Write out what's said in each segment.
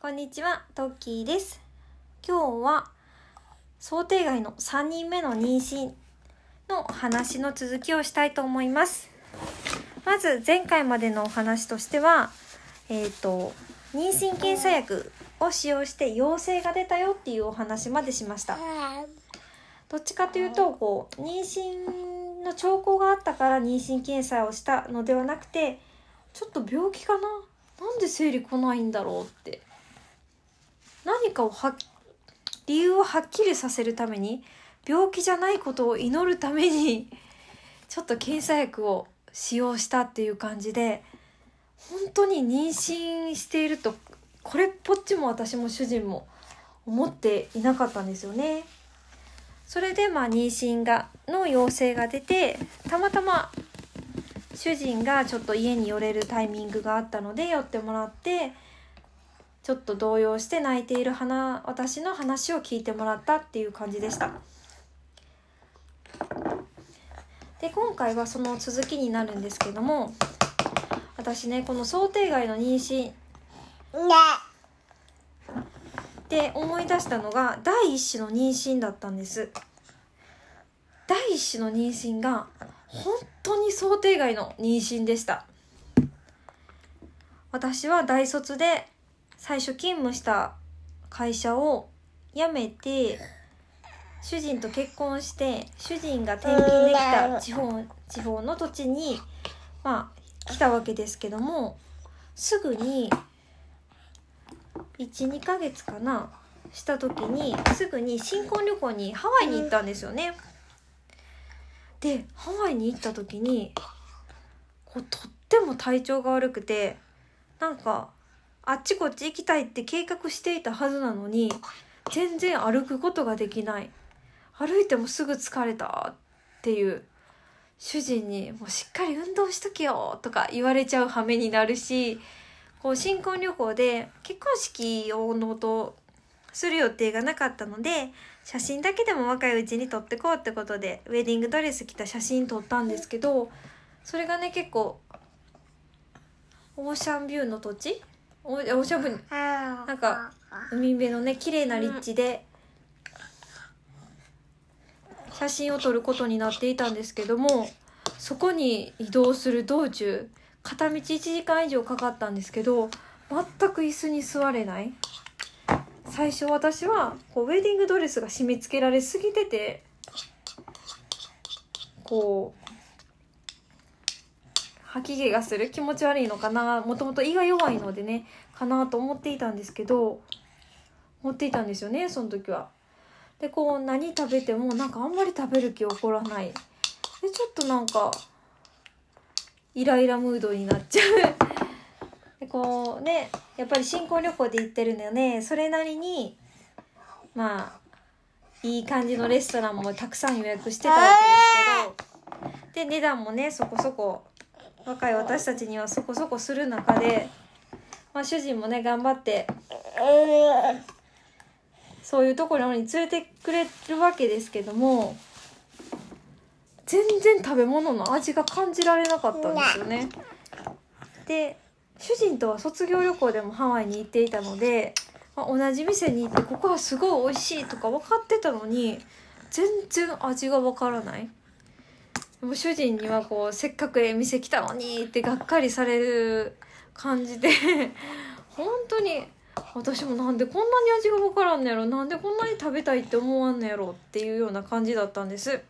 こんにちは、トッキーです。今日は想定外の3人目の妊娠の話の続きをしたいと思います。まず前回までのお話としては、えっ、と、妊娠検査薬を使用して陽性が出たよっていうお話までしました。どっちかというと、こう、妊娠の兆候があったから妊娠検査をしたのではなくて、ちょっと病気かな？なんで生理来ないんだろうって。何かをは理由をはっきりさせるために病気じゃないことを祈るために ちょっと検査薬を使用したっていう感じで本当に妊娠しているとこれっぽっちも私も主人も思っていなかったんですよね。それでまあ妊娠がの陽性が出てたまたま主人がちょっと家に寄れるタイミングがあったので寄ってもらってちょっと動揺して泣いている花私の話を聞いてもらったっていう感じでした。で今回はその続きになるんですけども私ねこの想定外の妊娠。で思い出したのが第一子の妊娠だったんです。第一子の妊娠が本当に想定外の妊娠でした。私は大卒で最初勤務した会社を辞めて主人と結婚して主人が転勤できた地方地方の土地にまあ来たわけですけどもすぐに12ヶ月かなした時にすぐに新婚旅行にハワイに行ったんですよね。でハワイに行った時にこうとっても体調が悪くてなんかあっちこっち行きたいって計画していたはずなのに全然歩くことができない。歩いてもすぐ疲れたっていう。主人に「もうしっかり運動しとけよ」とか言われちゃう羽目になるしこう新婚旅行で結婚式をのとする予定がなかったので写真だけでも若いうちに撮ってこうってことでウェディングドレス着た写真撮ったんですけどそれがね結構オーシャンビューの土地オーオーシャンビューなんか海辺のね綺麗な立地で写真を撮ることになっていたんですけどもそこに移動する道中片道1時間以上かかったんですけど全く椅子に座れない。最初私はこうウェディングドレスが締め付けられすぎててこう吐き気がする気持ち悪いのかな。もともと胃が弱いのでねかなと思っていたんですけど思っていたんですよねその時は。でこう何食べてもなんかあんまり食べる気起こらない。でちょっとなんかイライラムードになっちゃう。でこうねやっぱり新婚旅行で行ってるんだよね。それなりにまあいい感じのレストランもたくさん予約してたわけですけど。で値段もねそこそこ若い私たちにはそこそこする中で、まあ、主人もね頑張ってそういうところに連れてくれるわけですけども全然食べ物の味が感じられなかったんですよね。で主人とは卒業旅行でもハワイに行っていたので、まあ、同じ店に行ってここはすごい美味しいとか分かってたのに全然味が分からない。もう主人にはこうせっかくええ店来たのにってがっかりされる感じで 本当に私もなんでこんなに味が分からんのやろなんでこんなに食べたいって思わんのやろっていうような感じだったんです。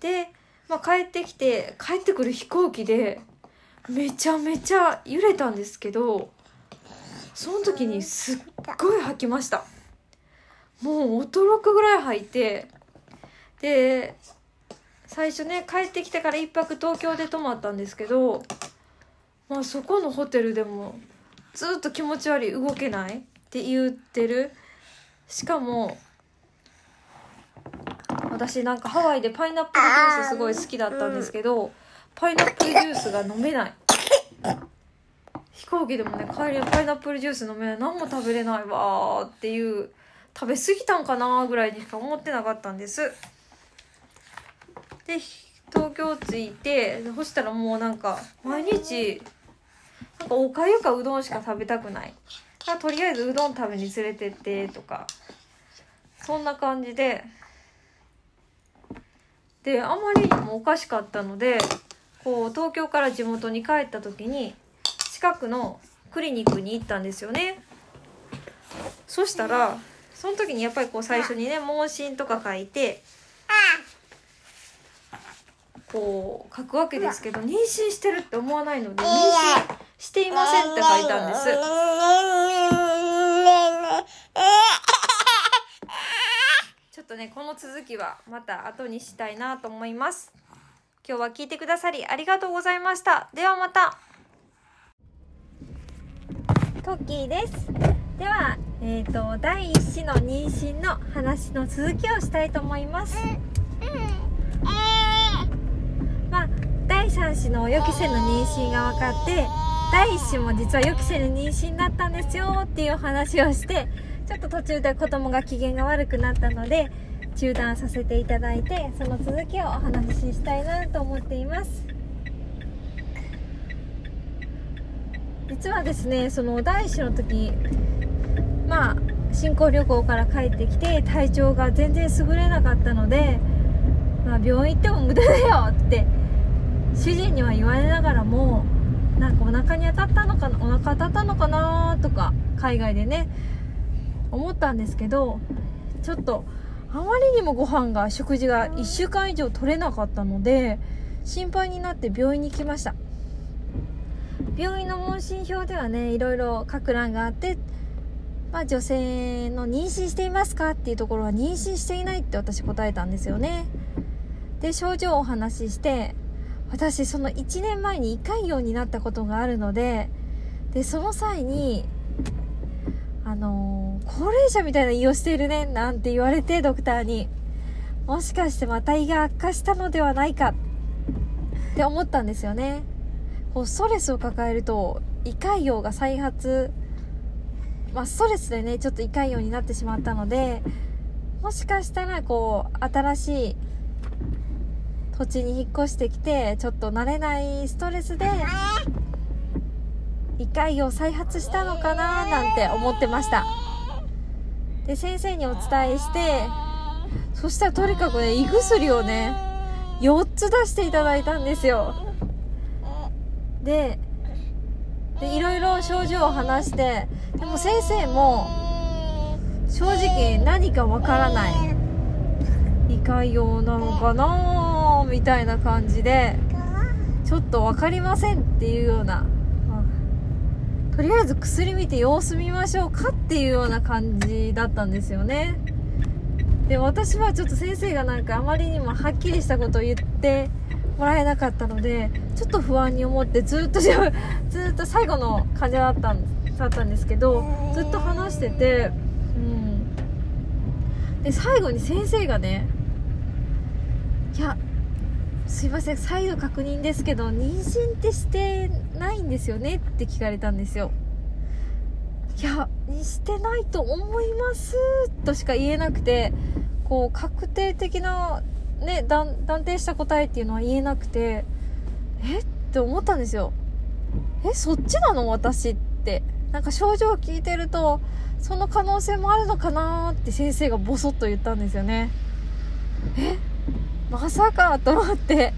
で、まあ、帰ってきて帰ってくる飛行機でめちゃめちゃ揺れたんですけどその時にすっごい吐きました。もう驚くぐらい吐いてで最初ね帰ってきてから一泊東京で泊まったんですけどまあそこのホテルでもずっと気持ち悪い動けないって言ってる。しかも私なんかハワイでパイナップルジュースすごい好きだったんですけどパイナップルジュースが飲めない。飛行機でもね帰りはパイナップルジュース飲めない。何も食べれないわーっていう食べ過ぎたんかなぐらいにしか思ってなかったんです。で東京着いてそしたらもうなんか毎日なんかおかゆかうどんしか食べたくない。あとりあえずうどん食べに連れてってとかそんな感じで。であまりにもおかしかったのでこう東京から地元に帰った時に近くのクリニックに行ったんですよね。そしたらその時にやっぱりこう最初にね問診とか書いてこう書くわけですけど妊娠してるって思わないので妊娠していませんって書いたんです。ちょっとねこの続きはまた後にしたいなと思います。今日は聞いてくださりありがとうございました。ではまた。トッキーです。ではえっ、ー、と第一子の妊娠の話の続きをしたいと思います、まあ第3子の予期せぬ妊娠が分かって第1子も実は予期せぬ妊娠だったんですよっていう話をしてちょっと途中で子供が機嫌が悪くなったので中断させていただいてその続きをお話ししたいなと思っています。実はですねその第1子の時まあ新婚旅行から帰ってきて体調が全然優れなかったので、まあ、病院行っても無駄だよって主人には言われながらもなんかお腹に当たったのかなお腹当たったのかなとか海外でね思ったんですけどちょっとあまりにもご飯が食事が1週間以上取れなかったので心配になって病院に来ました。病院の問診票ではねいろいろ書く欄があってまあ、女性の妊娠していますかっていうところは妊娠していないって私答えたんですよね。で症状をお話しして私その1年前に胃潰瘍になったことがあるのででその際にあのー、高齢者みたいな胃をしているねなんて言われてドクターにもしかしてまた胃が悪化したのではないかって思ったんですよね。こうストレスを抱えると胃潰瘍が再発まあ、ストレスでねちょっと胃潰瘍になってしまったのでもしかしたらこう新しい土地に引っ越してきてちょっと慣れないストレスで胃潰瘍再発したのかななんて思ってました。で先生にお伝えしてそしたらとにかくね胃薬をね4つ出していただいたんですよ。ででいろいろ症状を話してでも先生も正直何かわからない。胃潰瘍なのかなみたいな感じでちょっと分かりませんっていうような、とりあえず薬見て様子見ましょうかっていうような感じだったんですよね。で私はちょっと先生がなんかあまりにもはっきりしたことを言ってもらえなかったのでちょっと不安に思ってずっと ずっと最後の患者だっただったんですけどずっと話してて、うん、で最後に先生がね「いやすいません再度確認ですけど妊娠ってしてないんですよね?」って聞かれたんですよ。いやしてないと思いますとしか言えなくてこう確定的なね、断定した答えっていうのは言えなくて、えって思ったんですよ。え、そっちなの私って。なんか症状を聞いてると、その可能性もあるのかなって先生がボソッと言ったんですよね。えまさかと思って。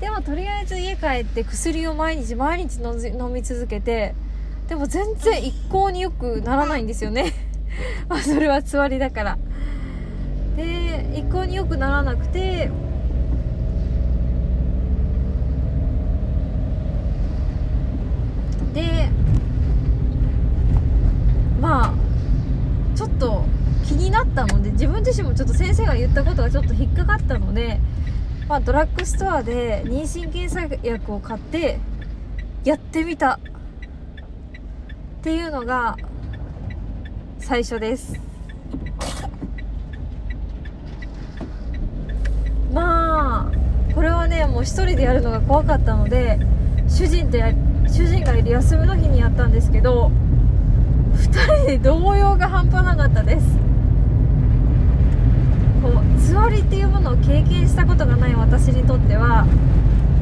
でもとりあえず家帰って薬を毎日毎日飲み続けて、でも全然一向によくならないんですよね。まあそれはつわりだから。で一向に良くならなくてでまあちょっと気になったので自分自身もちょっと先生が言ったことがちょっと引っかかったので、まあ、ドラッグストアで妊娠検査薬を買ってやってみた。っていうのが最初です。まあこれはねもう1人でやるのが怖かったので主人とや主人がいる休みの日にやったんですけど2人で動揺が半端なかったです。こうつわりっていうものを経験したことがない私にとっては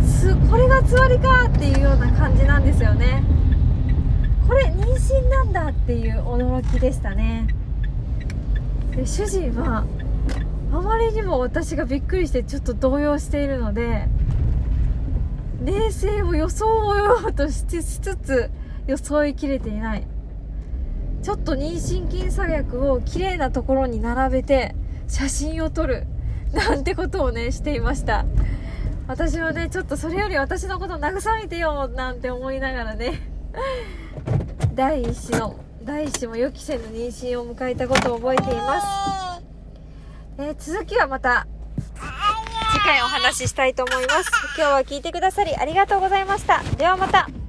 つこれがつわりかっていうような感じなんですよね。これ妊娠なんだっていう驚きでしたね。で主人はあまりにも私がびっくりしてちょっと動揺しているので冷静を装おうとしつつ装いきれていない。ちょっと妊娠筋作薬をきれいなところに並べて写真を撮るなんてことをねしていました。私はねちょっとそれより私のこと慰めてよなんて思いながらね。第一子の第一子も予期せぬ妊娠を迎えたことを覚えています、えー、続きはまた次回お話ししたいと思います。今日は聞いてくださりありがとうございました。ではまた。